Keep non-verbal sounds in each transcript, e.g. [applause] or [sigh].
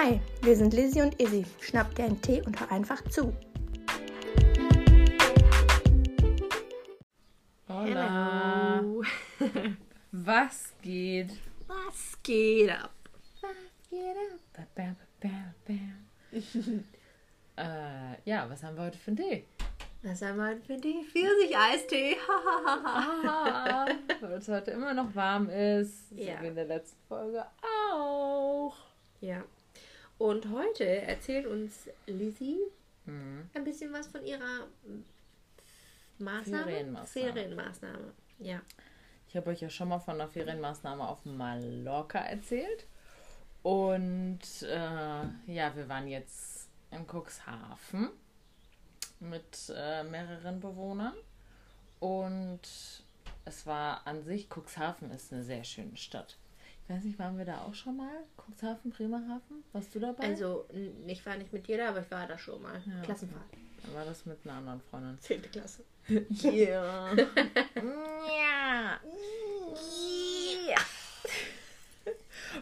Hi, wir sind Lizzie und Izzy. Schnapp dir einen Tee und hör einfach zu. Hola. [laughs] Was geht? Was geht ab? Was geht ab? Ba, ba, ba, ba. [laughs] äh, ja, was haben wir heute für einen Tee? Was haben wir für die Pfirsich-Eistee? [laughs] Ah, weil es heute immer noch warm ist. Ja. So wie in der letzten Folge auch. ja. Und heute erzählt uns Lizzie Mhm. ein bisschen was von ihrer Maßnahme? Ferienmaßnahme. Ferienmaßnahme. Ja. Ich habe euch ja schon mal von einer Ferienmaßnahme auf Mallorca erzählt. Und äh, ja, wir waren jetzt in Cuxhaven mit äh, mehreren Bewohnern. Und es war an sich, Cuxhaven ist eine sehr schöne Stadt. Ich weiß nicht, waren wir da auch schon mal? Cuxhaven, Bremerhaven? Warst du dabei? Also, ich war nicht mit dir da, aber ich war da schon mal. Ja. Klassenfahrt. Dann war das mit einer anderen Freundin. Zehnte Klasse. Ja. ja. Ja.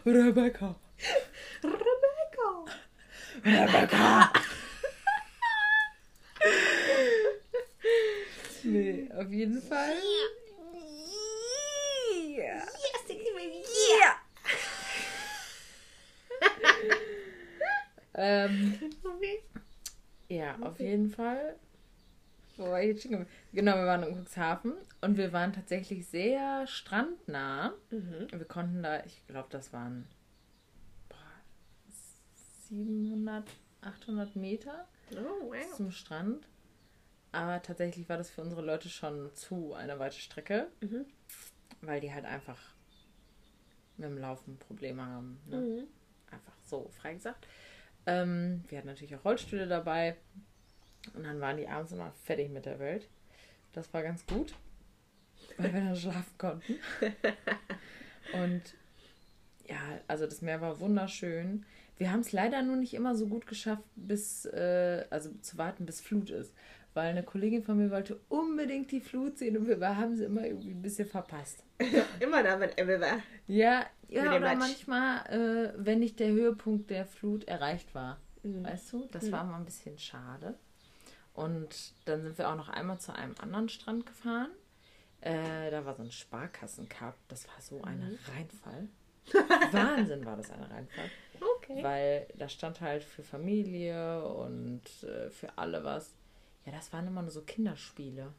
Rebecca. Rebecca. Rebecca. [laughs] nee, auf jeden Fall. Ja. Yes, baby. Yeah. Ähm, Okay. ja, auf jeden Fall. Wo war ich jetzt geblieben? Genau, wir waren in Cuxhaven und wir waren tatsächlich sehr strandnah. Mhm. Wir konnten da, ich glaube, das waren boah, 700, 800 Meter Oh, wow. zum Strand. Aber tatsächlich war das für unsere Leute schon zu eine weite Strecke, Mhm. weil die halt einfach mit dem Laufen Probleme haben. Ne? Mhm. Einfach so frei gesagt. Ähm, wir hatten natürlich auch Rollstühle dabei. Und dann waren die abends immer fertig mit der Welt. Das war ganz gut, weil wir dann schlafen konnten. [laughs] Und ja, also das Meer war wunderschön. Wir haben es leider nur nicht immer so gut geschafft, bis, äh, also zu warten, bis Flut ist. Weil eine Kollegin von mir wollte unbedingt die Flut sehen und wir haben sie immer irgendwie ein bisschen verpasst. [laughs] Immer da, wenn Ebbe war. Ja, ja oder Matsch. manchmal, äh, wenn nicht der Höhepunkt der Flut erreicht war. Mhm. Weißt du, das Mhm. war mal ein bisschen schade. Und dann sind wir auch noch einmal zu einem anderen Strand gefahren. Äh, da war so ein Sparkassencup. Das war so ein Mhm. Reinfall. [laughs] Wahnsinn war das ein Reinfall. Okay. Weil da stand halt für Familie und äh, für alle was. Ja, das waren immer nur so Kinderspiele.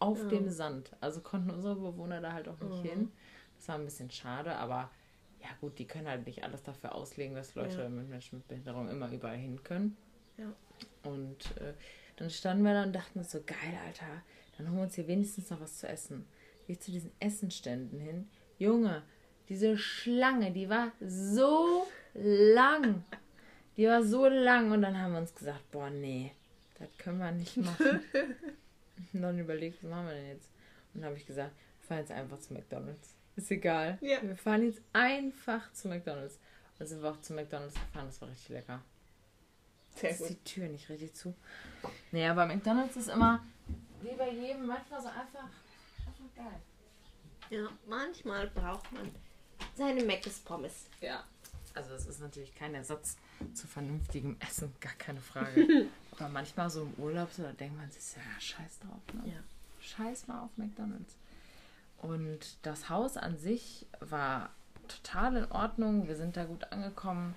Auf Ja. dem Sand. Also konnten unsere Bewohner da halt auch nicht Mhm. hin. Das war ein bisschen schade, aber ja gut, die können halt nicht alles dafür auslegen, dass Leute Ja. mit Menschen mit Behinderung immer überall hin können. Ja. Und äh, dann standen wir da und dachten uns so, geil, Alter, dann holen wir uns hier wenigstens noch was zu essen. Geh zu diesen Essenständen hin. Junge, diese Schlange, die war so lang. Die war so lang und dann haben wir uns gesagt, boah, nee, das können wir nicht machen. [laughs] und dann überlegt, was machen wir denn jetzt? Und dann habe ich gesagt, wir fahren jetzt einfach zu McDonalds. Ist egal. Ja. Wir fahren jetzt einfach zu McDonalds. Und sind wir auch zu McDonalds gefahren, das war richtig lecker. Sehr Ist gut. die Tür nicht richtig zu? Naja, bei McDonalds ist immer, wie bei jedem, manchmal so einfach, einfach geil. Ja, manchmal braucht man seine Meckes Pommes. Ja. Also es ist natürlich kein Ersatz zu vernünftigem Essen, gar keine Frage. [laughs] Aber manchmal so im Urlaub, so, da denkt man sich, ja, scheiß drauf. Ne? Ja. Scheiß mal auf McDonalds. Und das Haus an sich war total in Ordnung. Wir sind da gut angekommen.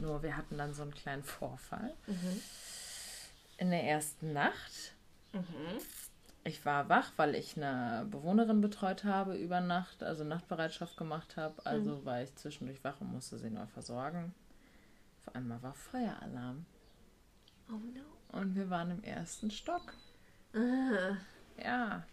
Nur wir hatten dann so einen kleinen Vorfall. In der ersten Nacht Mhm. Ich war wach, weil ich eine Bewohnerin betreut habe über Nacht, also Nachtbereitschaft gemacht habe. Also war ich zwischendurch wach und musste sie neu versorgen. Auf einmal war Feueralarm. Oh no. Und wir waren im ersten Stock. Ah. Ja,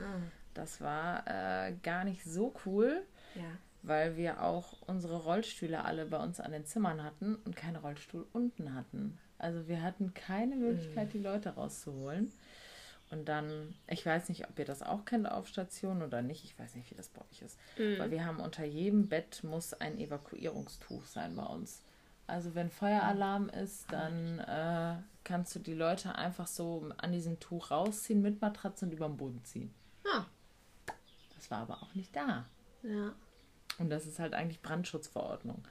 Ah. Das war äh, gar nicht so cool, Ja. weil wir auch unsere Rollstühle alle bei uns an den Zimmern hatten und keinen Rollstuhl unten hatten. Also wir hatten keine Möglichkeit, die Leute rauszuholen. Und dann, ich weiß nicht, ob ihr das auch kennt auf Station oder nicht. Ich weiß nicht, wie das bei euch ist. Weil wir haben unter jedem Bett muss ein Evakuierungstuch sein bei uns. Also wenn Feueralarm ist, dann äh, kannst du die Leute einfach so an diesem Tuch rausziehen mit Matratze und über den Boden ziehen. Ah. Das war aber auch nicht da. Ja. Und das ist halt eigentlich Brandschutzverordnung.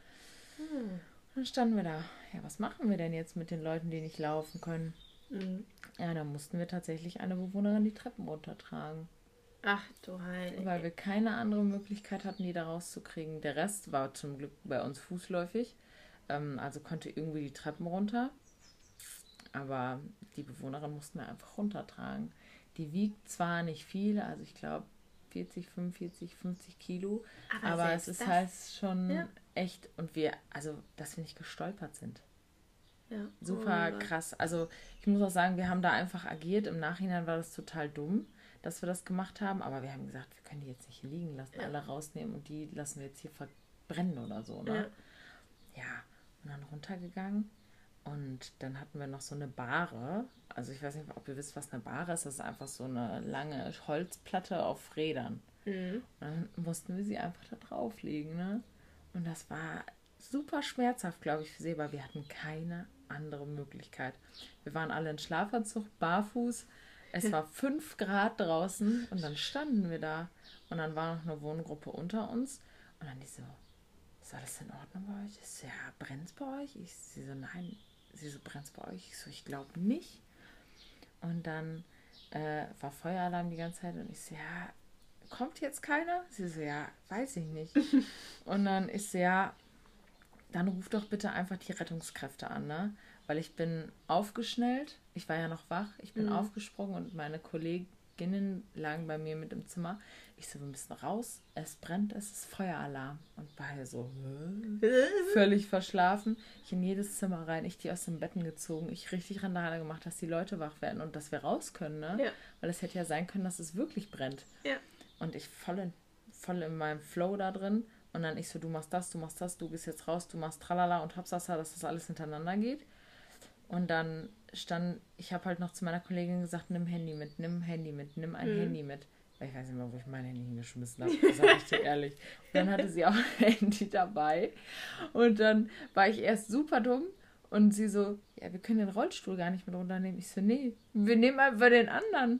Dann standen wir da. Ja, was machen wir denn jetzt mit den Leuten, die nicht laufen können? Mhm. Ja, da mussten wir tatsächlich eine Bewohnerin die Treppen runtertragen. Ach du Heilige. Weil wir keine andere Möglichkeit hatten, die da rauszukriegen. Der Rest war zum Glück bei uns fußläufig. Ähm, also konnte irgendwie die Treppen runter. Aber die Bewohnerin mussten wir einfach runtertragen. Die wiegt zwar nicht viel, also ich glaube 40, 45, 50 Kilo. Aber, aber es ist das, halt schon ja. echt. Und wir, also, dass wir nicht gestolpert sind. Ja. Super oh krass. Also ich muss auch sagen, wir haben da einfach agiert. Im Nachhinein war das total dumm, dass wir das gemacht haben. Aber wir haben gesagt, wir können die jetzt nicht hier liegen lassen, ja. alle rausnehmen und die lassen wir jetzt hier verbrennen oder so. Ne? Ja. ja. Und dann runtergegangen. Und dann hatten wir noch so eine Bahre. Also ich weiß nicht, ob ihr wisst, was eine Bahre ist. Das ist einfach so eine lange Holzplatte auf Rädern. Mhm. Und dann mussten wir sie einfach da drauflegen. Ne? Und das war super schmerzhaft, glaube ich, für sie, weil wir hatten keine andere Möglichkeit. Wir waren alle in Schlafanzug, barfuß. Es war [laughs] fünf Grad draußen und dann standen wir da. Und dann war noch eine Wohngruppe unter uns. Und dann die so, ist alles in Ordnung bei euch? Ist ja, brennt bei euch? Ich sie so, nein. Sie so, brennt bei euch? Ich so, ich glaube nicht. Und dann äh, war Feueralarm die ganze Zeit und ich so, ja, kommt jetzt keiner? Sie so, ja, weiß ich nicht. [laughs] und dann ist so, ja, dann ruf doch bitte einfach die Rettungskräfte an, ne? Weil ich bin aufgeschnellt, ich war ja noch wach, ich bin mhm. aufgesprungen und meine Kolleginnen lagen bei mir mit im Zimmer. Ich so, wir müssen raus, es brennt, es ist Feueralarm. Und war so [laughs] völlig verschlafen. Ich in jedes Zimmer rein, ich die aus den Betten gezogen, ich richtig Randale gemacht, dass die Leute wach werden und dass wir raus können, ne? Ja. Weil es hätte ja sein können, dass es wirklich brennt. Ja. Und ich voll in, voll in meinem Flow da drin und dann ich so, du machst das, du machst das, du gehst jetzt raus, du machst tralala und hopsasa, dass das alles hintereinander geht. Und dann stand, ich habe halt noch zu meiner Kollegin gesagt, nimm Handy mit, nimm Handy mit, nimm ein mhm. Handy mit. Ich weiß nicht mehr, wo ich mein Handy hingeschmissen habe, sag ich dir [laughs] ehrlich. Und dann hatte sie auch ein Handy dabei. Und dann war ich erst super dumm und sie so, ja, wir können den Rollstuhl gar nicht mit runternehmen. Ich so, nee, wir nehmen einfach den anderen.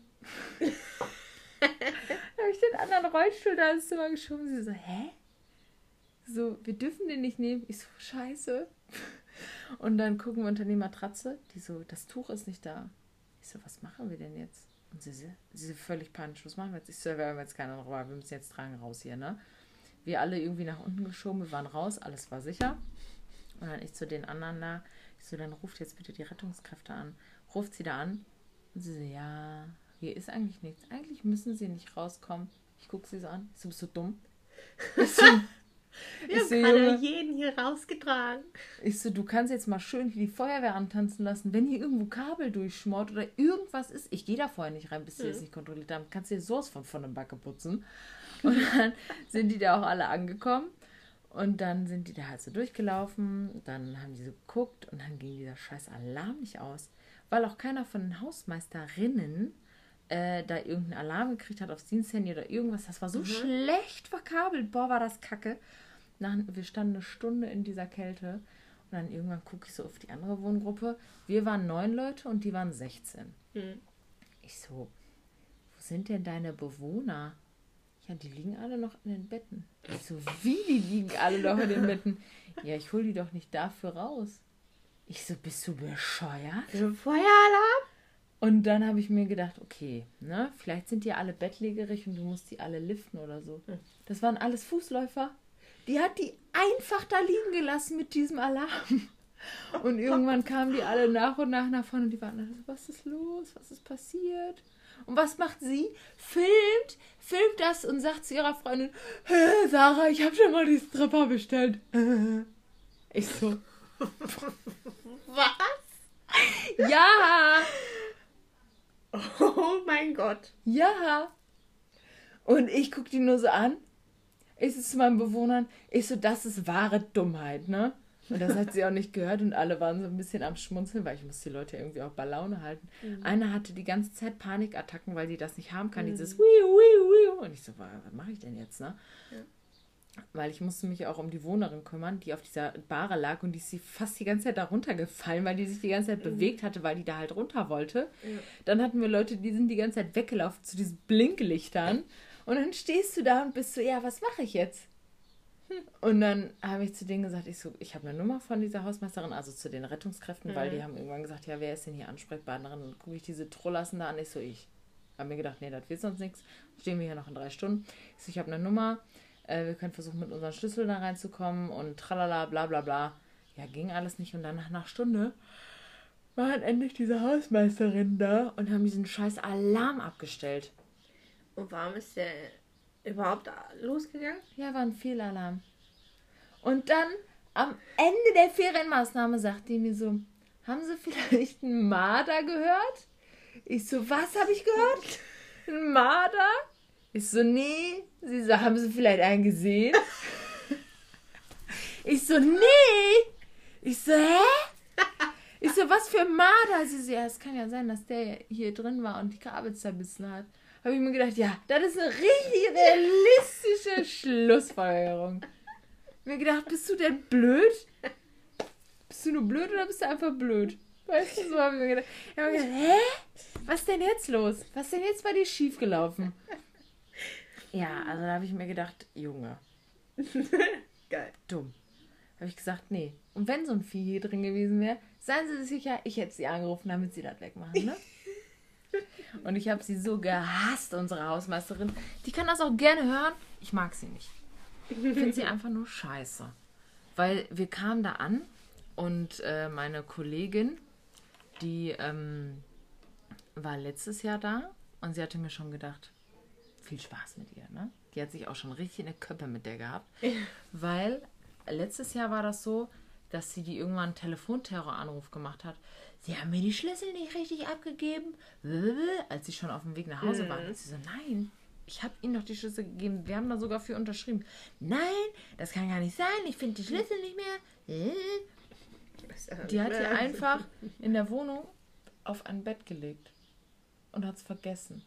dann habe ich den anderen Rollstuhl da ins Zimmer geschoben. Sie so, hä? So, wir dürfen den nicht nehmen. Ich so, scheiße. Und dann gucken wir unter die Matratze. Die so, das Tuch ist nicht da. Ich so, was machen wir denn jetzt? Und sie, sie, sie völlig panisch, was machen wir jetzt? Ich so, wir haben jetzt keine Ruhe, wir müssen jetzt tragen raus hier, ne? Wir alle irgendwie nach unten geschoben, wir waren raus, alles war sicher. Und dann ich zu den anderen da, ich so, dann ruft jetzt bitte die Rettungskräfte an. Ruft sie da an. Und sie so, ja, hier ist eigentlich nichts. Eigentlich müssen sie nicht rauskommen. Ich gucke sie so an. Ich so, bist du dumm? [laughs] Ich so, [laughs] wir haben gerade jeden hier rausgetragen. Ich so, du kannst jetzt mal schön die Feuerwehr antanzen lassen. Wenn hier irgendwo Kabel durchschmort oder irgendwas ist, ich gehe da vorher nicht rein, bis sie es mhm. nicht kontrolliert haben. Kannst du dir sowas von von der Backe putzen. Und [laughs] dann sind die da auch alle angekommen. Und dann sind die da halt so durchgelaufen. Dann haben die so geguckt und dann ging dieser scheiß Alarm nicht aus. Weil auch keiner von den Hausmeisterinnen äh, da irgendeinen Alarm gekriegt hat aufs Diensthandy oder irgendwas. Das war so mhm. schlecht verkabelt. Boah, war das kacke. Nach, wir standen eine Stunde in dieser Kälte und dann irgendwann gucke ich so auf die andere Wohngruppe. Wir waren neun Leute und die waren 16. Mhm. Ich so, wo sind denn deine Bewohner? Ja, die liegen alle noch in den Betten. Ich so, wie, die liegen alle noch in den [laughs] Betten? Ja, ich hol die doch nicht dafür raus. Ich so, bist du bescheuert? Feueralarm? Und dann habe ich mir gedacht, okay, ne, vielleicht sind die alle bettlägerig und du musst die alle liften oder so. Hm. Das waren alles Fußläufer. Die hat die einfach da liegen gelassen mit diesem Alarm. Und irgendwann kamen die alle nach und nach nach vorne und die waren alle so, was ist los? Was ist passiert? Und was macht sie? Filmt, filmt das und sagt zu ihrer Freundin, hey, Sarah, ich habe schon mal die Stripper bestellt. Ich so. [laughs] was? Ja. [laughs] Oh mein Gott. Ja. Und ich gucke die nur so an ich so zu meinen Bewohnern, ich so, das ist wahre Dummheit, ne? Und das hat sie auch nicht gehört und alle waren so ein bisschen am Schmunzeln, weil ich muss die Leute irgendwie auch bei Laune halten. Mhm. Einer hatte die ganze Zeit Panikattacken, weil die das nicht haben kann, mhm. dieses Wiu, Wiu, Wiu. Und ich so, was mache ich denn jetzt, ne? Ja. Weil ich musste mich auch um die Wohnerin kümmern, die auf dieser Bahre lag und die ist fast die ganze Zeit da runtergefallen, weil die sich die ganze Zeit mhm. bewegt hatte, weil die da halt runter wollte. Ja. Dann hatten wir Leute, die sind die ganze Zeit weggelaufen zu diesen Blinklichtern. Und dann stehst du da und bist so, ja, was mache ich jetzt? Und dann habe ich zu denen gesagt, ich so, ich habe eine Nummer von dieser Hausmeisterin, also zu den Rettungskräften, weil die haben irgendwann gesagt, ja, wer ist denn hier Ansprechpartnerin? Und gucke ich diese Trollassen da an, ich so, ich. Habe mir gedacht, nee, das wird sonst nichts. Stehen wir hier noch in drei Stunden. Ich so, ich habe eine Nummer, äh, wir können versuchen, mit unseren Schlüssel da reinzukommen und tralala, bla bla bla. Ja, ging alles nicht. Und dann nach einer Stunde waren endlich diese Hausmeisterin da und haben diesen scheiß Alarm abgestellt. Und warum ist der überhaupt losgegangen? Ja, war ein Fehlalarm. Und dann am Ende der Ferienmaßnahme sagte die mir so, haben Sie vielleicht einen Marder gehört? Ich so, was habe ich gehört? Ein Marder? Ich so, nee. Sie so, haben Sie vielleicht einen gesehen? [laughs] Ich so, nee. Ich so, hä? Ich so, was für ein Marder? Sie so, ja, es kann ja sein, dass der hier drin war und die Kabel zerbissen hat. Habe ich mir gedacht, ja, das ist eine richtig realistische [laughs] Schlussfolgerung. Mir gedacht, bist du denn blöd? Bist du nur blöd oder bist du einfach blöd? Weißt du, so habe ich mir gedacht. Ich habe mir gedacht, hä? Was ist denn jetzt los? Was ist denn jetzt bei dir schiefgelaufen? Ja, also da habe ich mir gedacht, Junge. [laughs] Geil. Dumm. Habe ich gesagt, nee. Und wenn so ein Vieh hier drin gewesen wäre, seien Sie sich sicher, ich hätte sie angerufen, damit sie das wegmachen, ne? [laughs] Und ich habe sie so gehasst, unsere Hausmeisterin. Die kann das auch gerne hören. Ich mag sie nicht. Ich finde sie [laughs] einfach nur scheiße. Weil wir kamen da an und äh, meine Kollegin, die ähm, war letztes Jahr da und sie hatte mir schon gedacht, viel Spaß mit ihr, ne? Die hat sich auch schon richtig in der Köppe mit der gehabt. Weil letztes Jahr war das so, dass sie die irgendwann einen Telefonterroranruf gemacht hat. Sie haben mir die Schlüssel nicht richtig abgegeben. Als sie schon auf dem Weg nach Hause waren, hat sie so, nein, ich habe ihnen doch die Schlüssel gegeben. Wir haben da sogar für unterschrieben. Nein, das kann gar nicht sein. Ich finde die Schlüssel nicht mehr. Die hat sie [laughs] einfach in der Wohnung auf ein Bett gelegt und hat es vergessen.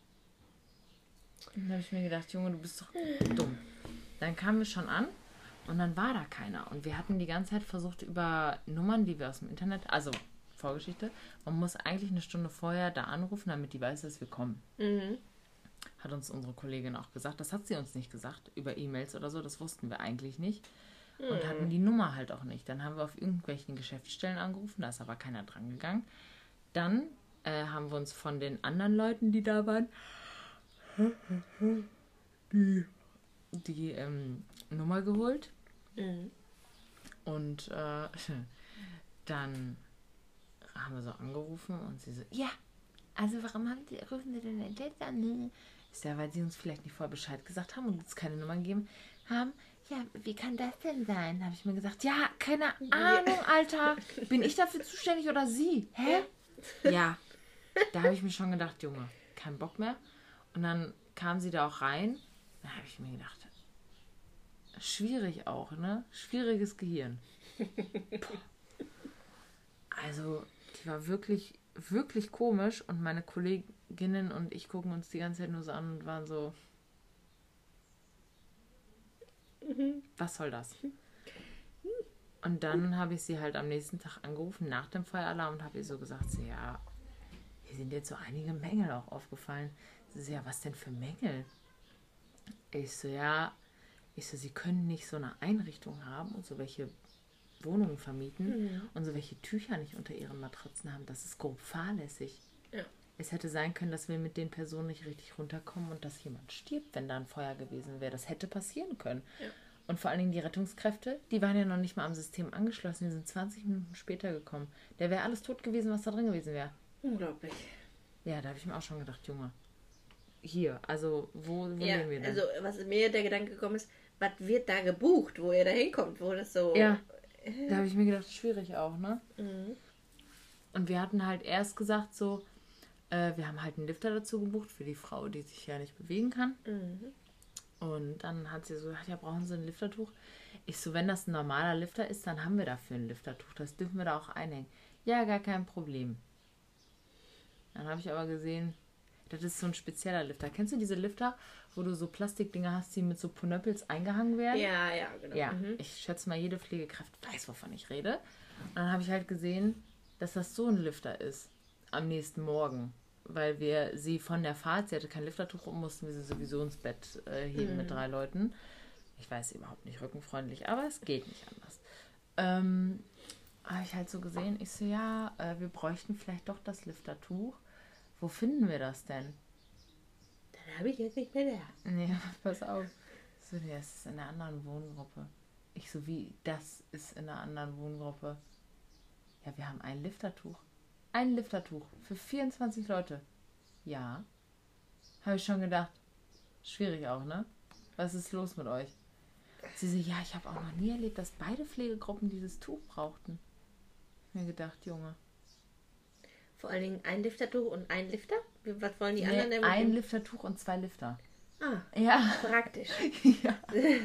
Und dann habe ich mir gedacht, Junge, du bist doch dumm. Dann kamen wir schon an und dann war da keiner. Und wir hatten die ganze Zeit versucht, über Nummern, die wir aus dem Internet, also Vorgeschichte, man muss eigentlich eine Stunde vorher da anrufen, damit die weiß, dass wir kommen. Mhm. Hat uns unsere Kollegin auch gesagt. Das hat sie uns nicht gesagt, über E-Mails oder so, das wussten wir eigentlich nicht. Und hatten die Nummer halt auch nicht. Dann haben wir auf irgendwelchen Geschäftsstellen angerufen, da ist aber keiner dran gegangen. Dann äh, haben wir uns von den anderen Leuten, die da waren, die, die ähm, Nummer geholt. Mhm. Und äh, [laughs] dann haben wir so angerufen und sie so, ja, also warum haben die, rufen Sie denn jetzt an? Ist ja, weil sie uns vielleicht nicht vorher Bescheid gesagt haben und uns keine Nummer gegeben haben. Ja, wie kann das denn sein? Habe ich mir gesagt, ja, keine Ahnung, Alter. [laughs] Bin ich dafür zuständig oder sie? Hä? Ja. Da habe ich mir schon gedacht, Junge, kein Bock mehr. Und dann kam sie da auch rein. Da habe ich mir gedacht, schwierig auch, ne? Schwieriges Gehirn. Also, die war wirklich, wirklich komisch und meine Kolleginnen und ich gucken uns die ganze Zeit nur so an und waren so, was soll das? Und dann habe ich sie halt am nächsten Tag angerufen nach dem Feueralarm und habe ihr so gesagt, so, ja, hier sind jetzt so einige Mängel auch aufgefallen. Sie so, ja, was denn für Mängel? Ich so, ja, ich so, sie können nicht so eine Einrichtung haben und so welche Wohnungen vermieten und so welche Tücher nicht unter ihren Matratzen haben. Das ist grob fahrlässig. Ja. Es hätte sein können, dass wir mit den Personen nicht richtig runterkommen und dass jemand stirbt, wenn da ein Feuer gewesen wäre. Das hätte passieren können. Ja. Und vor allen Dingen die Rettungskräfte, die waren ja noch nicht mal am System angeschlossen. Die sind 20 Minuten später gekommen. Der wäre alles tot gewesen, was da drin gewesen wäre. Unglaublich. Ja, da habe ich mir auch schon gedacht, Junge. Hier, also wo, wo Ja, leben wir denn? also was mir der Gedanke gekommen ist, was wird da gebucht, wo ihr da hinkommt, wo das so. Ja. Da habe ich mir gedacht, schwierig auch, ne? Mhm. Und wir hatten halt erst gesagt so, äh, wir haben halt einen Lifter dazu gebucht für die Frau, die sich ja nicht bewegen kann. Mhm. Und dann hat sie so gesagt, ja, brauchen Sie ein Liftertuch? Ich so, wenn das ein normaler Lifter ist, dann haben wir dafür ein Liftertuch. Das dürfen wir da auch einhängen. Ja, gar kein Problem. Dann habe ich aber gesehen, das ist so ein spezieller Lifter. Kennst du diese Lifter, wo du so Plastikdinger hast, die mit so Ponöppels eingehangen werden? Ja, ja, genau. Ja, Mhm. ich schätze mal, jede Pflegekraft weiß, wovon ich rede. Und dann habe ich halt gesehen, dass das so ein Lifter ist am nächsten Morgen. Weil wir sie von der Fahrt, sie hatte kein Liftertuch um, mussten wir sie sowieso ins Bett äh, heben mit drei Leuten. Ich weiß überhaupt nicht rückenfreundlich, aber es geht nicht anders. Ähm, habe ich halt so gesehen, ich so, ja, äh, wir bräuchten vielleicht doch das Liftertuch. Wo finden wir das denn? Dann habe ich jetzt nicht mehr da. Nee, [laughs] pass auf. So, nee, das ist in einer anderen Wohngruppe. Ich so, wie, das ist in einer anderen Wohngruppe. Ja, wir haben ein Liftertuch. Ein Liftertuch für 24 Leute. Ja. Habe ich schon gedacht. Schwierig auch, ne? Was ist los mit euch? Sie so, ja, ich habe auch noch nie erlebt, dass beide Pflegegruppen dieses Tuch brauchten. Mir gedacht, Junge. Vor allen Dingen ein Liftertuch und ein Lifter? Was wollen die Nee, anderen denn? ein Liftertuch und zwei Lifter. Ah, Ja. praktisch. [laughs] ja. [laughs]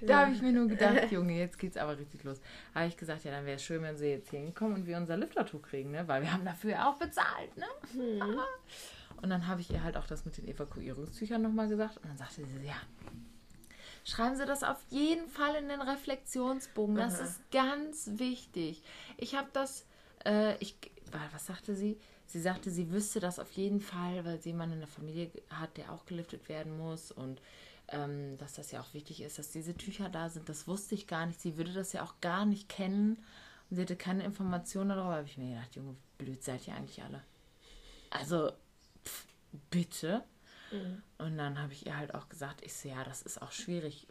Da habe ich mir nur gedacht, [laughs] Junge, jetzt geht's aber richtig los. Habe ich gesagt, ja, dann wäre es schön, wenn sie jetzt hier hinkommen und wir unser Liftertuch kriegen, ne? Weil wir haben dafür ja auch bezahlt, ne? Und dann habe ich ihr halt auch das mit den Evakuierungstüchern nochmal gesagt. Und dann sagte sie, ja, schreiben Sie das auf jeden Fall in den Reflexionsbogen. Das Aha. ist ganz wichtig. Ich habe das, äh, ich, was sagte sie? Sie sagte, sie wüsste das auf jeden Fall, weil sie jemanden in der Familie hat, der auch geliftet werden muss und ähm, dass das ja auch wichtig ist, dass diese Tücher da sind. Das wusste ich gar nicht. Sie würde das ja auch gar nicht kennen und sie hatte keine Informationen darüber. habe ich mir gedacht, Junge, blöd seid ihr eigentlich alle. Also, pff, bitte. Und dann habe ich ihr halt auch gesagt, ich so, ja, das ist auch schwierig,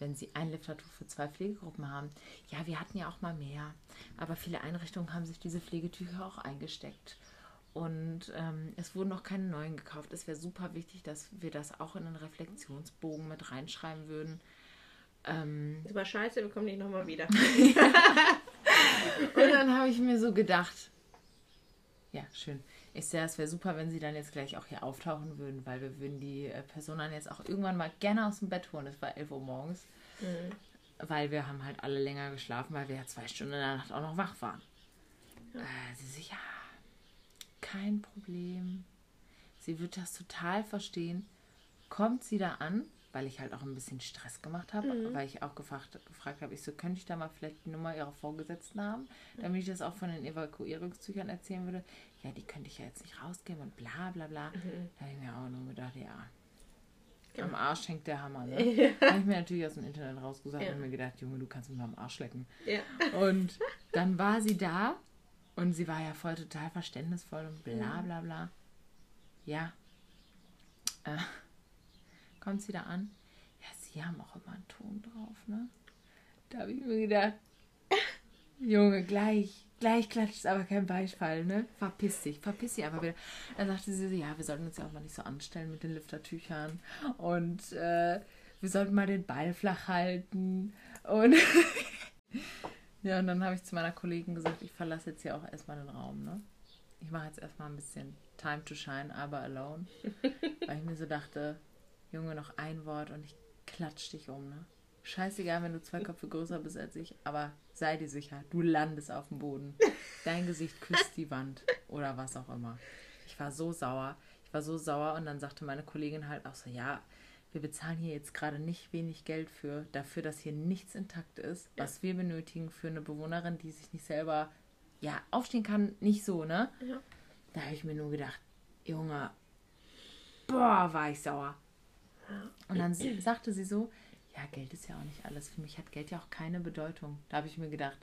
wenn sie ein Liftertuch für zwei Pflegegruppen haben. Ja, wir hatten ja auch mal mehr. Aber viele Einrichtungen haben sich diese Pflegetücher auch eingesteckt. Und ähm, es wurden noch keine neuen gekauft. Es wäre super wichtig, dass wir das auch in den Reflexionsbogen mit reinschreiben würden. Ähm, Das war scheiße, wir kommen nicht nochmal wieder. [laughs] und dann habe ich mir so gedacht, ja, schön. Ich sehe, es wäre super, wenn sie dann jetzt gleich auch hier auftauchen würden, weil wir würden die äh, Person dann jetzt auch irgendwann mal gerne aus dem Bett holen. Es war 11 Uhr morgens, weil wir haben halt alle länger geschlafen, weil wir ja zwei Stunden in der Nacht auch noch wach waren. Äh, sie so, ja, kein Problem. Sie wird das total verstehen. Kommt sie da an, weil ich halt auch ein bisschen Stress gemacht habe, weil ich auch gefragt, gefragt habe, ich so, könnte ich da mal vielleicht die Nummer ihrer Vorgesetzten haben, damit ich das auch von den Evakuierungszügern erzählen würde. Ja, die könnte ich ja jetzt nicht rausgeben und bla bla bla. Da habe ich mir auch nur gedacht, ja. Am Arsch hängt der Hammer, ne? [laughs] habe ich mir natürlich aus dem Internet rausgesagt Ja. und mir gedacht, Junge, du kannst mich mal am Arsch lecken. Ja. Und [laughs] dann war sie da und sie war ja voll total verständnisvoll und bla bla bla. Ja. Äh, kommt sie da an? Ja, sie haben auch immer einen Ton drauf, ne? Da habe ich mir gedacht, [laughs] Junge, gleich, gleich klatscht es aber kein Beifall, ne? Verpiss dich, verpiss dich einfach wieder. Dann sagte sie so, ja, wir sollten uns ja auch mal nicht so anstellen mit den Liftertüchern und äh, wir sollten mal den Ball flach halten und [laughs] ja, und dann habe ich zu meiner Kollegin gesagt, ich verlasse jetzt hier auch erstmal den Raum, ne? Ich mache jetzt erstmal ein bisschen Time to Shine, aber alone. [laughs] weil ich mir so dachte, Junge, noch ein Wort und ich klatsch dich um, ne? Scheißegal, wenn du zwei Köpfe größer bist als ich, aber sei dir sicher, du landest auf dem Boden. Dein Gesicht küsst die Wand oder was auch immer. Ich war so sauer. Ich war so sauer und dann sagte meine Kollegin halt auch so, ja, wir bezahlen hier jetzt gerade nicht wenig Geld für, dafür, dass hier nichts intakt ist, was wir benötigen für eine Bewohnerin, die sich nicht selber, ja, aufstehen kann, nicht so, ne? Ja. Da habe ich mir nur gedacht, Junge, boah, war ich sauer. Und dann sagte sie so, ja, Geld ist ja auch nicht alles. Für mich hat Geld ja auch keine Bedeutung. Da habe ich mir gedacht,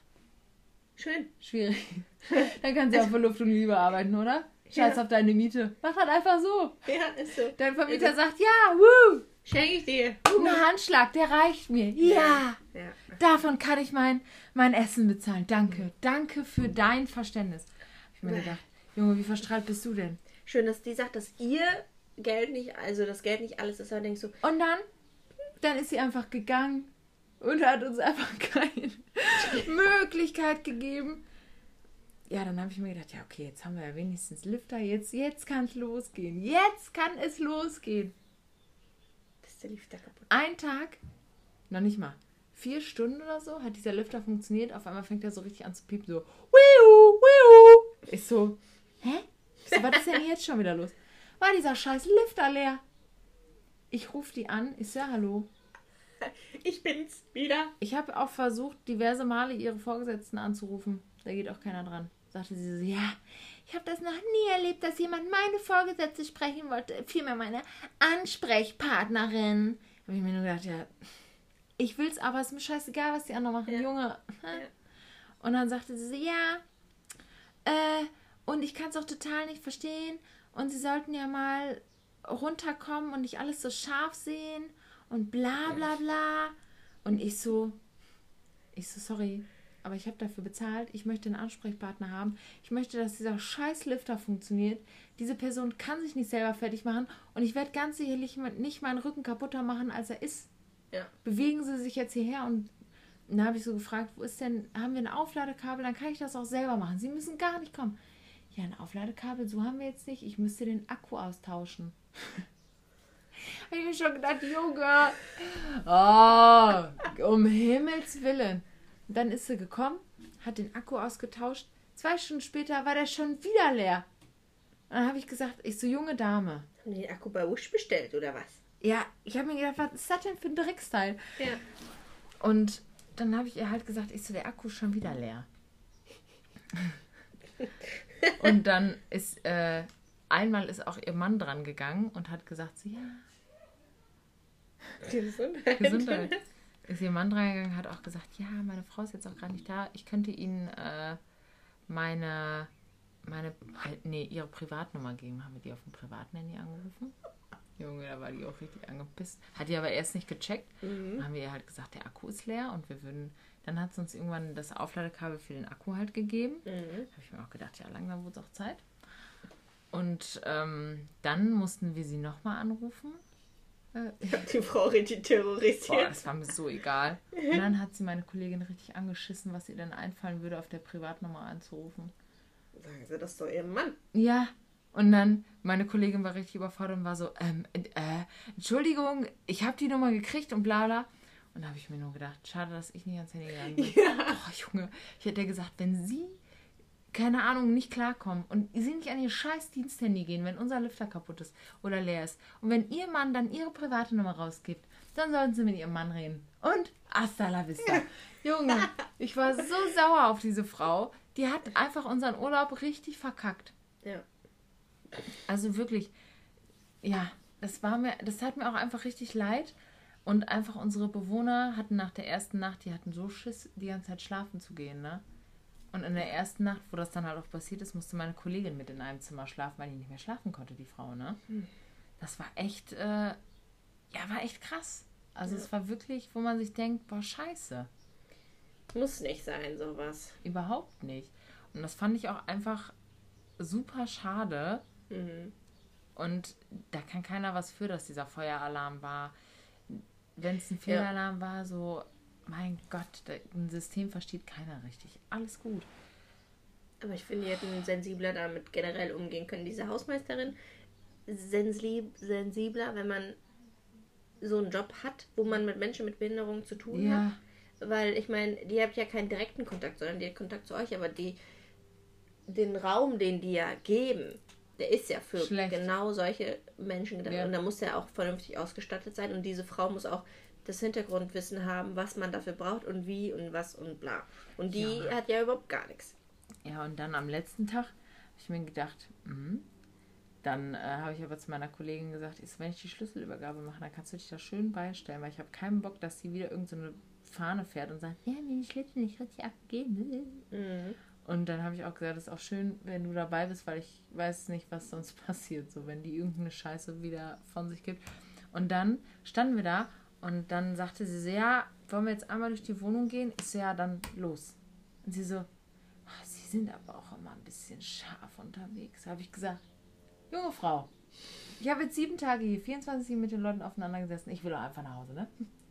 Schön. schwierig. [laughs] Dann kannst du ja auch für Luft und Liebe arbeiten, oder? Scheiß Ja. auf deine Miete. Mach das einfach so. Ja, ist so. Dein Vermieter sagt, ja, wuh, Schenke ich dir. ein Handschlag, der reicht mir. Ja, Ja. davon kann ich mein, mein Essen bezahlen. Danke, danke für dein Verständnis. Hab ich mir gedacht, Junge, wie verstrahlt bist du denn? Schön, dass die sagt, dass ihr Geld nicht, also das Geld nicht alles ist, aber denkst du, Und dann, dann ist sie einfach gegangen und hat uns einfach [laughs] keine [laughs] Möglichkeit gegeben. Ja, dann habe ich mir gedacht, ja, okay, jetzt haben wir ja wenigstens Lifter, jetzt, jetzt kann es losgehen. Jetzt kann es losgehen. das ist der Lifter kaputt. Ein Tag, noch nicht mal, vier Stunden oder so, hat dieser Lifter funktioniert. Auf einmal fängt er so richtig an zu piepen, so, wiu, wiu. Ich so, hä? So, was ist denn jetzt schon wieder los? War dieser scheiß Lifter leer? Ich rufe die an, ich so, ja, hallo. Ich bin's wieder. Ich habe auch versucht, diverse Male ihre Vorgesetzten anzurufen. Da geht auch keiner dran. Sagte sie so, ja, ich habe das noch nie erlebt, dass jemand meine Vorgesetzte sprechen wollte. Vielmehr meine Ansprechpartnerin. Habe ich mir nur gedacht, ja, ich will's, aber es ist mir scheißegal, was die anderen machen, Ja. Junge. Ja. Und dann sagte sie so, ja, äh, und ich kann es auch total nicht verstehen. Und sie sollten ja mal runterkommen und nicht alles so scharf sehen und bla bla bla. Und ich so, ich so, sorry, aber ich habe dafür bezahlt. Ich möchte einen Ansprechpartner haben. Ich möchte, dass dieser scheiß Lifter funktioniert. Diese Person kann sich nicht selber fertig machen und ich werde ganz sicherlich nicht meinen Rücken kaputter machen, als er ist. Ja. Bewegen Sie sich jetzt hierher und dann habe ich so gefragt, wo ist denn, haben wir ein Aufladekabel? Dann kann ich das auch selber machen. Sie müssen gar nicht kommen. Ja, ein Aufladekabel, so haben wir jetzt nicht. Ich müsste den Akku austauschen. Habe ich mir schon gedacht, Junge, oh, um Himmels Willen. Und dann ist sie gekommen, hat den Akku ausgetauscht. Zwei Stunden später war der schon wieder leer. Und dann habe ich gesagt, ich so, junge Dame. Haben die den Akku bei Wish bestellt oder was? Ja, ich habe mir gedacht, was ist das denn für ein Drecksteil? Ja. Und dann habe ich ihr halt gesagt, ich so, der Akku ist schon wieder leer. Und dann ist, äh, einmal ist auch ihr Mann dran gegangen und hat gesagt, so, ja, Gesundheit. Gesundheit. ist ihr Mann dran gegangen, hat auch gesagt, ja, meine Frau ist jetzt auch gerade nicht da. Ich könnte Ihnen äh, meine, meine, äh, nee, ihre Privatnummer geben. Haben wir die auf dem privaten Handy angerufen? Junge, da war die auch richtig angepisst. Hat die aber erst nicht gecheckt. Dann haben wir ihr halt gesagt, der Akku ist leer und wir würden, dann hat sie uns irgendwann das Aufladekabel für den Akku halt gegeben. Mhm. Habe ich mir auch gedacht, ja, langsam wurde es auch Zeit. Und ähm, dann mussten wir sie nochmal anrufen. Äh, [laughs] Ich hab die Frau richtig Boah, terrorisiert. das war mir so egal. Und dann hat sie meine Kollegin richtig angeschissen, was ihr denn einfallen würde, auf der Privatnummer anzurufen. Sagen Sie das doch Ihrem Mann. Ja. Und dann, meine Kollegin war richtig überfordert und war so, ähm, äh, Entschuldigung, ich habe die Nummer gekriegt und bla bla. Und da habe ich mir nur gedacht, schade, dass ich nicht ans Handy gegangen bin. Boah, Junge, ich hätte ihr gesagt, wenn sie, keine Ahnung, nicht klarkommen und sie nicht an ihr scheiß Diensthandy gehen, wenn unser Lüfter kaputt ist oder leer ist und wenn ihr Mann dann ihre private Nummer rausgibt, dann sollten sie mit ihrem Mann reden. Und hasta la vista. Junge, [laughs] ich war so sauer auf diese Frau. Die hat einfach unseren Urlaub richtig verkackt. Ja. Also wirklich, ja, das war mir, das tat mir auch einfach richtig leid. Und einfach unsere Bewohner hatten nach der ersten Nacht, die hatten so Schiss, die ganze Zeit schlafen zu gehen, ne? Und in der ersten Nacht, wo das dann halt auch passiert ist, musste meine Kollegin mit in einem Zimmer schlafen, weil die nicht mehr schlafen konnte, die Frau, ne? Das war echt, äh, ja, war echt krass. Also es war wirklich, wo man sich denkt, boah, scheiße. Muss nicht sein, sowas. Überhaupt nicht. Und das fand ich auch einfach super schade. Mhm. Und da kann keiner was für, dass dieser Feueralarm war. Wenn es ein Fehlalarm war, so, mein Gott, ein System versteht keiner richtig. Alles gut. Aber ich finde, die hätten sensibler damit generell umgehen können. Diese Hausmeisterin, sensib, sensibler, wenn man so einen Job hat, wo man mit Menschen mit Behinderung zu tun Ja, hat. Weil ich meine, die habt ja keinen direkten Kontakt, sondern die hat Kontakt zu euch, aber die den Raum, den die ja geben, der ist ja für Schlecht. genau solche Menschen gedacht. Ja. Und da muss er auch vernünftig ausgestattet sein. Und diese Frau muss auch das Hintergrundwissen haben, was man dafür braucht und wie und was und bla. Und die Ja. hat ja überhaupt gar nichts. ja, und dann am letzten Tag habe ich mir gedacht, mhm. dann äh, habe ich aber zu meiner Kollegin gesagt, ist, wenn ich die Schlüsselübergabe mache, dann kannst du dich da schön beistellen, weil ich habe keinen Bock, dass sie wieder irgendeine Fahne fährt und sagt, ja, mir die Schlüssel nicht richtig abgegeben. Mhm. Und dann habe ich auch gesagt, es ist auch schön, wenn du dabei bist, weil ich weiß nicht, was sonst [laughs] passiert, so wenn die irgendeine Scheiße wieder von sich gibt. Und dann standen wir da und dann sagte sie so, ja, wollen wir jetzt einmal durch die Wohnung gehen? So, ja, dann los. Und sie so, "Ah, sie sind aber auch immer ein bisschen scharf unterwegs. Habe ich gesagt, junge Frau, ich habe jetzt sieben Tage hier, 24 mit den Leuten aufeinander gesessen. Ich will doch einfach nach Hause, ne?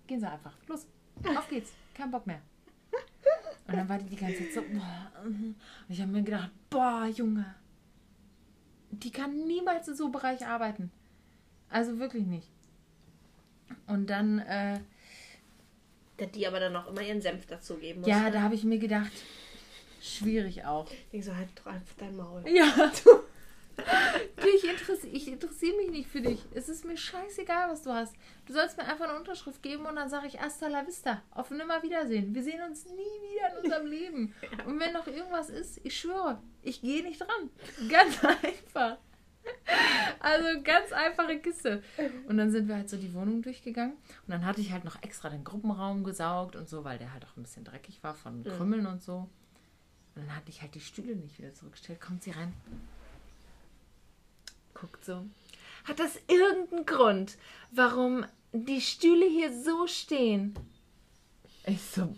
Gehen Sie einfach. Los, auf geht's. Kein Bock mehr. Und dann war die die ganze Zeit so, boah, mhm. und ich habe mir gedacht, boah, Junge, die kann niemals in so einem Bereich arbeiten. Also wirklich nicht. Und dann, äh, Dass die aber dann auch immer ihren Senf dazugeben muss. ja, da habe ich mir gedacht, schwierig auch. Ich so, halt doch einfach dein Maul. Ja, du. [laughs] [laughs] Du, ich interessiere ich interessier mich nicht für dich. Es ist mir scheißegal, was du hast. Du sollst mir einfach eine Unterschrift geben und dann sage ich hasta la vista. Auf Nimmerwiedersehen. Wir sehen uns nie wieder in unserem Leben. [laughs] Und wenn noch irgendwas ist, ich schwöre, ich gehe nicht dran. [laughs] Ganz einfach. Also ganz einfache Kiste. Und dann sind wir halt so die Wohnung durchgegangen. Und dann hatte ich halt noch extra den Gruppenraum gesaugt und so, weil der halt auch ein bisschen dreckig war von Krümmeln und so. Und dann hatte ich halt die Stühle nicht wieder zurückgestellt. Kommt sie rein. Guckt so. Hat das irgendeinen Grund, warum die Stühle hier so stehen? Ich so.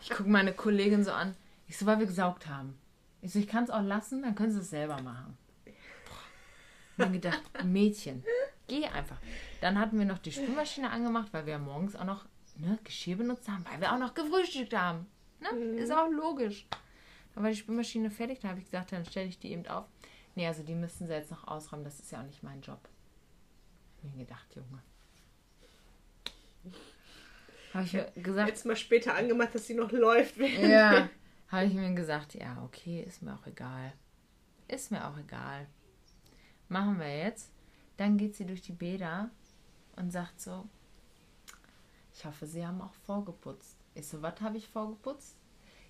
Ich gucke meine Kollegin so an. Ich so, weil wir gesaugt haben. Ich so, ich kann es auch lassen, dann können sie es selber machen. Boah. Mir gedacht, Mädchen, geh einfach. Dann hatten wir noch die Spülmaschine angemacht, weil wir morgens auch noch ne, Geschirr benutzt haben, weil wir auch noch gefrühstückt haben. Ne? Ist auch logisch. Dann war die Spülmaschine fertig, dann habe ich gesagt, dann stelle ich die eben auf. Nee, also die müssten sie jetzt noch ausräumen, das ist ja auch nicht mein Job. Hab Mir gedacht, Junge. Habe ich mir gesagt, Jetzt mal später angemacht, dass sie noch läuft. ja, habe ich mir gesagt, ja, okay, ist mir auch egal. Ist mir auch egal. Machen wir jetzt. Dann geht sie durch die Bäder und sagt so, ich hoffe, Sie haben auch vorgeputzt. Ich so, was habe ich vorgeputzt?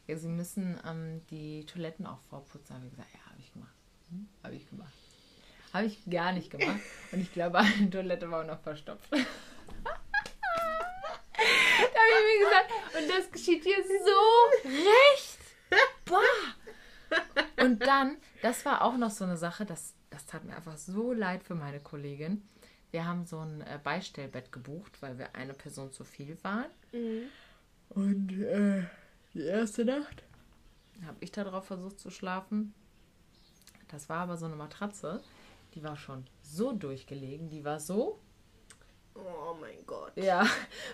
Ja, Sie müssen ähm, die Toiletten auch vorputzen. Habe ich gesagt, ja. Hm? Habe ich gemacht. Habe ich gar nicht gemacht. Und ich glaube, eine Toilette war auch noch verstopft. [laughs] da habe ich mir gesagt, und das geschieht hier so recht. Boah. Und dann, das war auch noch so eine Sache, das, das tat mir einfach so leid für meine Kollegin. Wir haben so ein äh, Beistellbett gebucht, weil wir eine Person zu viel waren. Und äh, die erste Nacht habe ich darauf versucht zu schlafen. Das war aber so eine Matratze, die war schon so durchgelegen, die war so Oh mein Gott. ja,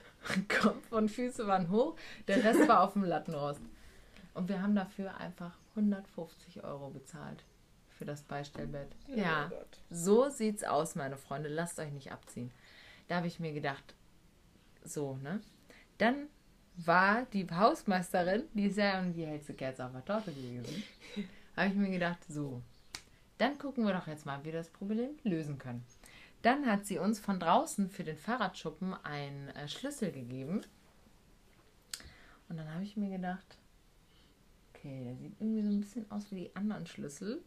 [laughs] Kopf und Füße waren hoch, der Rest war auf dem Lattenrost. Und wir haben dafür einfach 150 Euro bezahlt für das Beistellbett. Ja, Oh Gott. so sieht's aus, meine Freunde. Lasst euch nicht abziehen. Da habe ich mir gedacht, so, ne? Dann war die Hausmeisterin, die ist ja die hellste Kerze auf der Torte gewesen, [laughs] habe ich mir gedacht, so, dann gucken wir doch jetzt mal, wie wir das Problem lösen können. Dann hat sie uns von draußen für den Fahrradschuppen einen äh, Schlüssel gegeben. Und dann habe ich mir gedacht, okay, der sieht irgendwie so ein bisschen aus wie die anderen Schlüssel.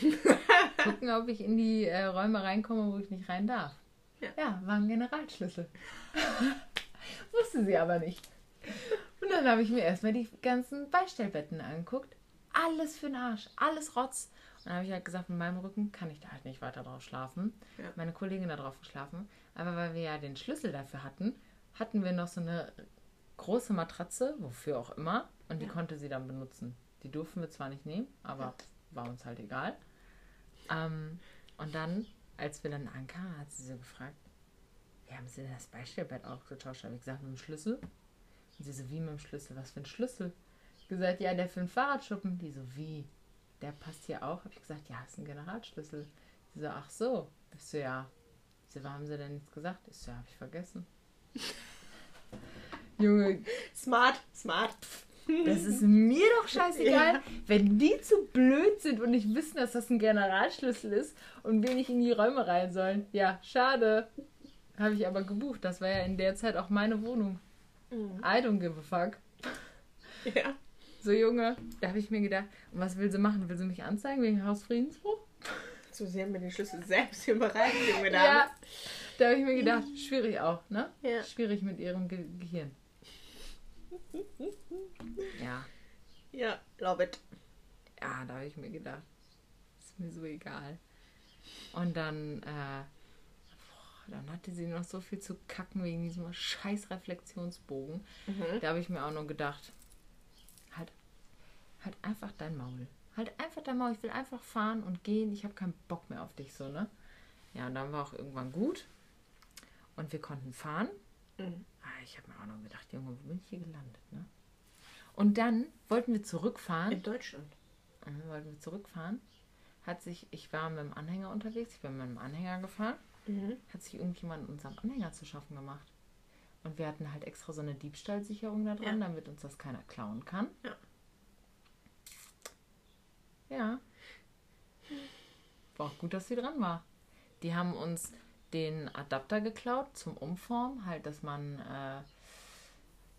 [laughs] Gucken, ob ich in die äh, Räume reinkomme, wo ich nicht rein darf. Ja. Ja, war ein Generalschlüssel. [laughs] Wusste sie aber nicht. Und dann habe ich mir erstmal die ganzen Beistellbetten angeguckt. Alles für den Arsch, alles Rotz. Dann habe ich halt gesagt, mit meinem Rücken kann ich da halt nicht weiter drauf schlafen. Ja. Meine Kollegin da drauf geschlafen. Aber weil wir ja den Schlüssel dafür hatten, hatten wir noch so eine große Matratze, wofür auch immer. Und die Ja. konnte sie dann benutzen. Die durften wir zwar nicht nehmen, aber war uns halt egal. Ähm, und dann, als wir dann ankamen, hat sie so gefragt, wie haben sie denn das Beistellbett ausgetauscht? Habe ich gesagt, mit dem Schlüssel. Und sie so, wie mit dem Schlüssel? Was für ein Schlüssel? Ich gesagt, ja, der für den Fahrradschuppen. Die so, wie? Der passt hier auch? Habe ich gesagt, ja, ist ein Generalschlüssel. Sie so, ach so. Ich so, ja. Ich so, was haben sie denn jetzt gesagt? Ich so, ja, habe ich vergessen. [laughs] Junge, Smart, smart. das ist mir doch scheißegal, [laughs] Ja. wenn die zu blöd sind und nicht wissen, dass das ein Generalschlüssel ist und wir nicht in die Räume rein sollen. Ja, schade. Habe ich aber gebucht. Das war ja in der Zeit auch meine Wohnung. Mhm. I don't give a fuck. Ja. So, Junge, da habe ich mir gedacht, und was will sie machen? Will sie mich anzeigen wegen Hausfriedensbruch? So, sie haben mir den Schlüssel selbst überreicht, junge Dame. Ja. Da habe ich mir gedacht, schwierig auch, ne? Ja. Schwierig mit ihrem Ge Gehirn. [laughs] Ja. Ja, love it. Ja, da habe ich mir gedacht, ist mir so egal. Und dann, äh, boah, dann hatte sie noch so viel zu kacken wegen diesem scheiß Reflexionsbogen. Mhm. Da habe ich mir auch nur gedacht, dein Maul. Halt einfach dein Maul. Ich will einfach fahren und gehen. Ich habe keinen Bock mehr auf dich, so, ne? Ja, und dann war auch irgendwann gut. Und wir konnten fahren. Mhm. Ah, ich habe mir auch noch gedacht, Junge, wo bin ich hier gelandet, ne? Und dann wollten wir zurückfahren. In Deutschland. Mhm, wollten wir zurückfahren. Hat sich, ich war mit dem Anhänger unterwegs, ich bin mit dem Anhänger gefahren, Mhm. hat sich irgendjemand unseren Anhänger zu schaffen gemacht. Und wir hatten halt extra so eine Diebstahlsicherung da dran, Ja. damit uns das keiner klauen kann. Ja. Ja. War auch gut, dass sie dran war. Die haben uns den Adapter geklaut zum Umformen, halt, dass man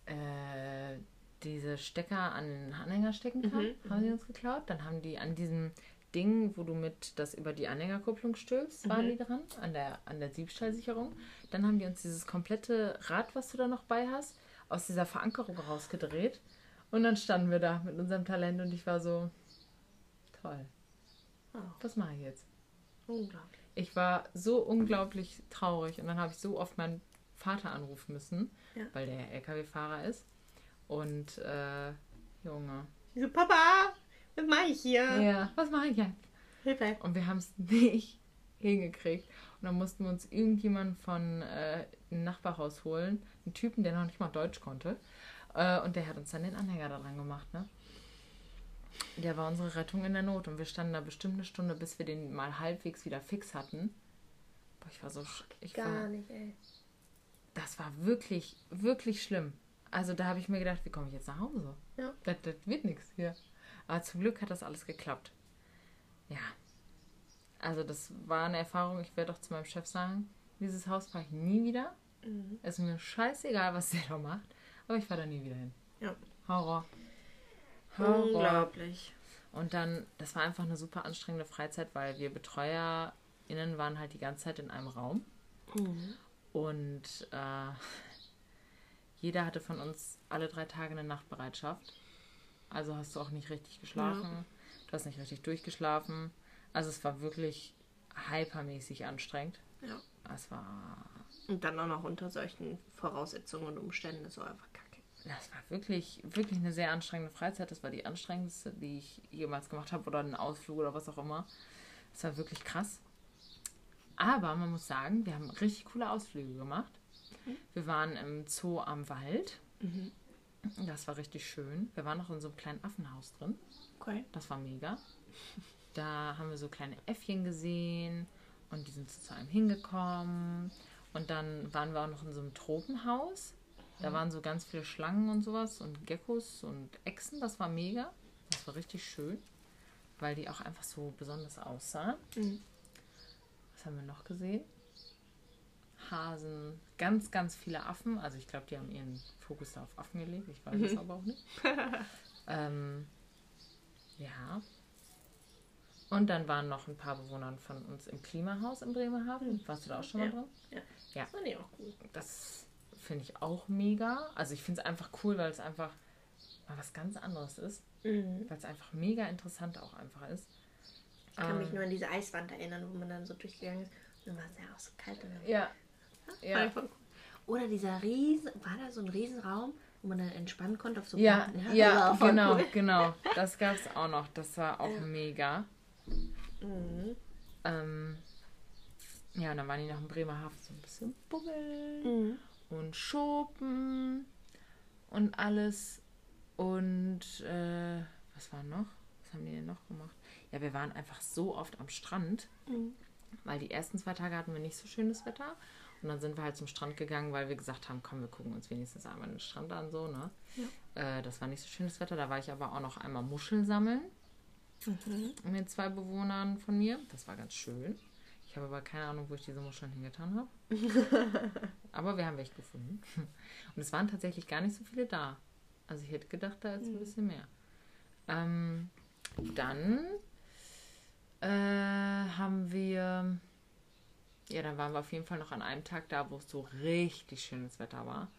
äh, äh, diese Stecker an den Anhänger stecken kann. Mhm, Haben sie uns geklaut. Dann haben die an diesem Ding, wo du mit das über die Anhängerkupplung stülpst, waren die dran, an der, an der Diebstahlsicherung. Dann haben die uns dieses komplette Rad, was du da noch bei hast, aus dieser Verankerung rausgedreht. Und dann standen wir da mit unserem Talent und ich war so, toll. Oh, Was mache ich jetzt? unglaublich. Ich war so unglaublich traurig und dann habe ich so oft meinen Vater anrufen müssen, Ja. weil der LKW-Fahrer ist. Und, äh, Junge. Ich so, Papa, was mache ich hier? Ja, was mache ich jetzt? Hilfe. Und wir haben es [laughs] nicht hingekriegt. Und dann mussten wir uns irgendjemanden von äh, einem Nachbarhaus holen, einen Typen, der noch nicht mal Deutsch konnte. Äh, und der hat uns dann den Anhänger da dran gemacht, ne? Der war unsere Rettung in der Not. Und wir standen da bestimmt eine Stunde, bis wir den mal halbwegs wieder fix hatten. Boah, ich war so. Ich Gar war, nicht, ey. das war wirklich, wirklich schlimm. Also da habe ich mir gedacht, wie komme ich jetzt nach Hause? Ja. Das, das wird nichts hier. Aber zum Glück hat das alles geklappt. Ja. Also das war eine Erfahrung, ich werde auch zu meinem Chef sagen, dieses Haus fahre ich nie wieder. Mhm. Es ist mir scheißegal, was der da macht. Aber ich fahre da nie wieder hin. Ja. Horror. Unglaublich. Und dann, das war einfach eine super anstrengende Freizeit, weil wir BetreuerInnen waren halt die ganze Zeit in einem Raum. Mhm. Und äh, jeder hatte von uns alle drei Tage eine Nachtbereitschaft. Also hast du auch nicht richtig geschlafen. Du hast nicht richtig durchgeschlafen. Also es war wirklich hypermäßig anstrengend. Ja. Es war, Und dann auch noch unter solchen Voraussetzungen und Umständen ist so einfach kacke. Das war wirklich, wirklich eine sehr anstrengende Freizeit. Das war die anstrengendste, die ich jemals gemacht habe. Oder ein Ausflug oder was auch immer. Es war wirklich krass. Aber man muss sagen, wir haben richtig coole Ausflüge gemacht. Wir waren im Zoo am Wald. Das war richtig schön. Wir waren noch in so einem kleinen Affenhaus drin. Okay. Das war mega. Da haben wir so kleine Äffchen gesehen und die sind zu einem hingekommen. Und dann waren wir auch noch in so einem Tropenhaus. Da waren so ganz viele Schlangen und sowas und Geckos und Echsen. Das war mega. Das war richtig schön, weil die auch einfach so besonders aussahen. Mhm. Was haben wir noch gesehen? Hasen, ganz, ganz viele Affen. Also ich glaube, die haben ihren Fokus da auf Affen gelegt. Ich weiß es aber auch nicht. [laughs] ähm, ja. Und dann waren noch ein paar Bewohner von uns im Klimahaus in Bremerhaven. Warst du da auch schon mal Ja. drin? Ja. Ja. Das fand ich auch gut. Das finde ich auch mega. Also ich finde es einfach cool, weil es einfach mal was ganz anderes ist. Mhm. Weil es einfach mega interessant auch einfach ist. Ich kann mich Ähm, nur an diese Eiswand erinnern, wo man dann so durchgegangen ist. Und dann war es ja auch so kalt. Ja. Ja. cool. Oder dieser riesen, war da so ein Riesenraum, wo man dann entspannen konnte auf so Ja, Platten? ja, voll genau, cool. genau. [laughs] Das gab es auch noch. Das war auch Ja. mega. Mhm. Ähm, ja, und dann waren die noch in Bremerhaven so ein bisschen bummeln Mhm. Und shoppen und alles. Und äh, was war noch? Was haben die denn noch gemacht? Ja, wir waren einfach so oft am Strand, Mhm. weil die ersten zwei Tage hatten wir nicht so schönes Wetter. Und dann sind wir halt zum Strand gegangen, weil wir gesagt haben, komm, wir gucken uns wenigstens einmal den Strand an, so, ne? Äh, das war nicht so schönes Wetter. Da war ich aber auch noch einmal Muscheln sammeln Mhm. mit zwei Bewohnern von mir. Das war ganz schön. Ich habe aber keine Ahnung, wo ich diese Muscheln hingetan habe. [laughs] aber wir haben welche gefunden. Und es waren tatsächlich gar nicht so viele da. Also ich hätte gedacht, da ist ein bisschen mehr. Ähm, dann äh, haben wir, ja, dann waren wir auf jeden Fall noch an einem Tag da, wo es so richtig schönes Wetter war.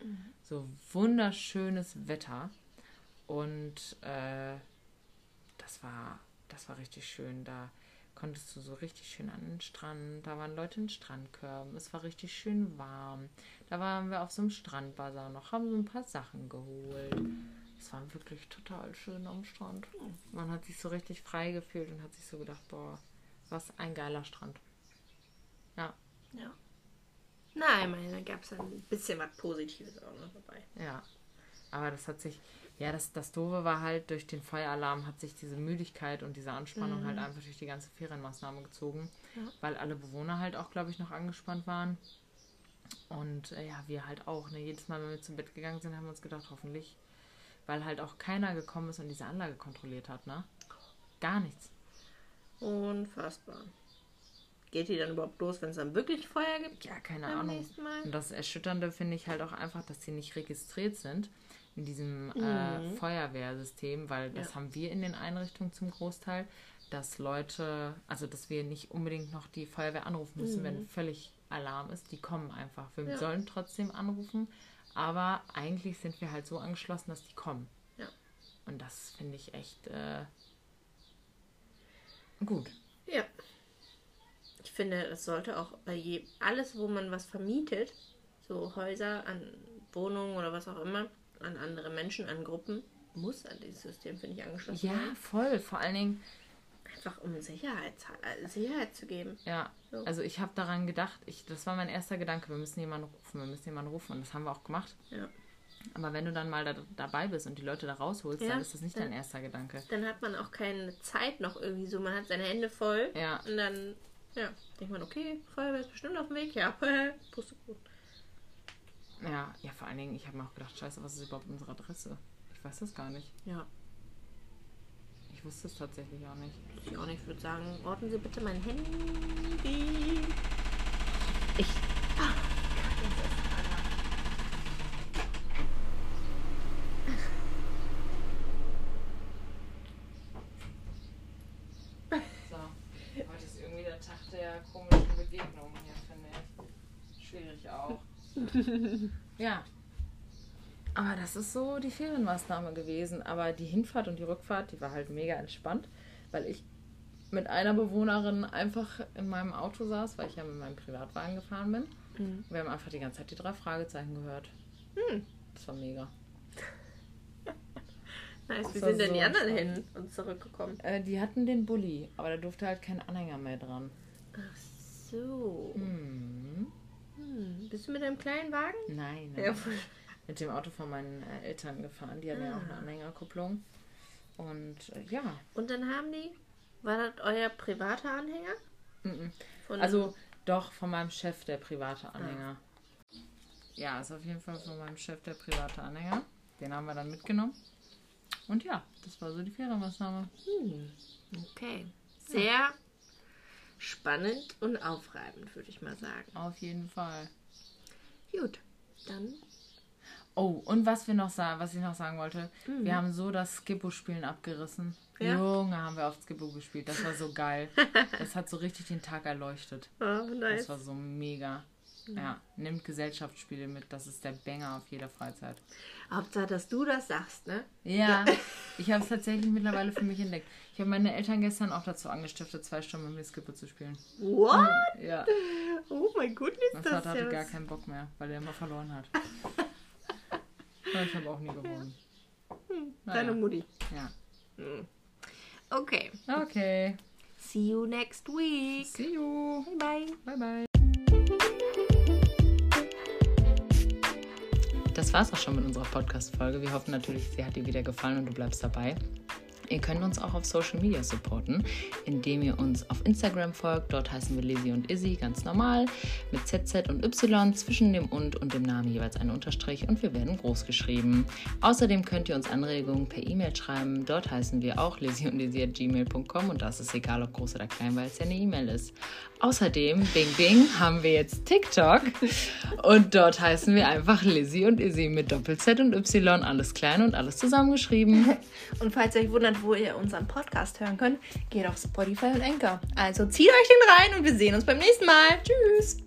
So wunderschönes Wetter. Und äh, das war, das war richtig schön. Da konntest du so richtig schön an den Strand. Da waren Leute in Strandkörben. Es war richtig schön warm. Da waren wir auf so einem Strandbazar noch, haben so ein paar Sachen geholt. Es war wirklich total schön am Strand. Man hat sich so richtig frei gefühlt und hat sich so gedacht, boah, was ein geiler Strand. Ja, Ja. Na, immerhin, da gab es ein bisschen was Positives auch noch dabei. ja. Aber das hat sich, ja, das, das Doofe war halt, durch den Feueralarm hat sich diese Müdigkeit und diese Anspannung halt einfach durch die ganze Ferienmaßnahme gezogen, Ja. weil alle Bewohner halt auch, glaube ich, noch angespannt waren. Und äh, ja, wir halt auch. Ne? Jedes Mal, wenn wir zum Bett gegangen sind, haben wir uns gedacht, hoffentlich, weil halt auch keiner gekommen ist und diese Anlage kontrolliert hat, ne? Gar nichts. Unfassbar. Geht die dann überhaupt los, wenn es dann wirklich Feuer gibt? Ja, keine Ahnung. Und das Erschütternde finde ich halt auch einfach, dass die nicht registriert sind in diesem äh, Mhm. Feuerwehrsystem, weil das Ja. haben wir in den Einrichtungen zum Großteil. dass Leute, also dass wir nicht unbedingt noch die Feuerwehr anrufen müssen, Mhm. wenn völlig Alarm ist. Die kommen einfach. Wir Ja. sollen trotzdem anrufen, aber eigentlich sind wir halt so angeschlossen, dass die kommen. Ja. Und das finde ich echt äh, gut. Ja. Ich finde, es sollte auch bei je alles, wo man was vermietet, so Häuser an Wohnungen oder was auch immer, an andere Menschen, an Gruppen, muss an dieses System, finde ich, angeschlossen Ja, werden. voll. Vor allen Dingen, Einfach um Sicherheit, äh, Sicherheit zu geben. ja, So. also ich habe daran gedacht, ich, das war mein erster Gedanke, wir müssen jemanden rufen, wir müssen jemanden rufen und das haben wir auch gemacht. Ja. Aber wenn du dann mal da, dabei bist und die Leute da rausholst, Ja, dann ist das nicht dein dann- erster Gedanke. Dann hat man auch keine Zeit noch irgendwie so. Man hat seine Hände voll. Ja. Und dann, ja, denkt man, okay, Feuerwehr ist bestimmt auf dem Weg. Ja, [laughs] Pustekuchen. Ja, ja, vor allen Dingen, ich habe mir auch gedacht, scheiße, was ist überhaupt unsere Adresse? Ich weiß das gar nicht. Ja, Ich wusste es tatsächlich auch nicht. ich auch nicht. Ich würde sagen, orten Sie bitte mein Handy. Ich. Ah, jetzt ist Alarm. So, heute ist irgendwie der Tag der komischen Begegnungen hier, finde ich. Schwierig auch. [laughs] ja. Aber das ist so die Ferienmaßnahme gewesen. Aber die Hinfahrt und die Rückfahrt, die war halt mega entspannt, weil ich mit einer Bewohnerin einfach in meinem Auto saß, weil ich ja mit meinem Privatwagen gefahren bin. Mhm. Wir haben einfach die ganze Zeit die drei Fragezeichen gehört. Hm. Das war mega. [laughs] Nice, wie sind denn die anderen hin und zurückgekommen? Äh, die hatten den Bulli, aber da durfte halt kein Anhänger mehr dran. Ach so. Hm. Hm. Bist du mit deinem kleinen Wagen? Nein, nein. Ja. mit dem Auto von meinen äh, Eltern gefahren. Die haben ja auch eine Ah. Anhängerkupplung. Und äh, ja, Und dann haben die, war das euer privater Anhänger? mhm. Von also doch von meinem Chef der private Anhänger. Ja, ist auf jeden Fall von meinem Chef der private Anhänger. Den haben wir dann mitgenommen. Und ja, das war so die Ferienmaßnahme. Hm. Okay. Sehr spannend und aufreibend, würde ich mal sagen. Auf jeden Fall. Gut, dann. Oh, und was wir noch sagen, was ich noch sagen wollte, wir haben so das Skippo-Spielen abgerissen. Mhm. Ja? Junge, haben wir auf Skippo gespielt. Das war so geil. [laughs] das hat so richtig den Tag erleuchtet. Oh, Das nice. war so mega. Ja, nimmt Gesellschaftsspiele mit. Das ist der Banger auf jeder Freizeit. Hauptsache, dass du das sagst, ne? Ja, [laughs] ich habe es tatsächlich mittlerweile für mich entdeckt. Ich habe meine Eltern gestern auch dazu angestiftet, zwei Stunden mit mir Skippo zu spielen. What? Ja, Oh mein Goodness, mein das Vater ist hatte ja gar keinen Bock mehr, weil er immer verloren hat. [laughs] Aber ich habe auch nie gewonnen. Deine Naja. Mutti. Ja. Okay. Okay. See you next week. See you. Bye bye. Bye bye. Das war's auch schon mit unserer Podcast-Folge. Wir hoffen natürlich, sie hat dir wieder gefallen und du bleibst dabei. Ihr könnt uns auch auf Social Media supporten, indem ihr uns auf Instagram folgt. Dort heißen wir Lizzie und Izzy ganz normal mit ZZ und Y zwischen dem und und dem Namen jeweils ein Unterstrich und wir werden groß geschrieben. Außerdem könnt ihr uns Anregungen per E-Mail schreiben. Dort heißen wir auch Lizzie und Izzy at gmail.com und das ist egal, ob groß oder klein, weil es ja eine E-Mail ist. Außerdem, Bing Bing, haben wir jetzt TikTok und dort heißen wir einfach Lizzie und Izzy mit Doppel-Z und Y, alles klein und alles zusammengeschrieben. [laughs] Und falls ihr euch wundert, wo ihr unseren Podcast hören könnt, geht auf Spotify und Anchor. Also zieht euch den rein und wir sehen uns beim nächsten Mal. Tschüss.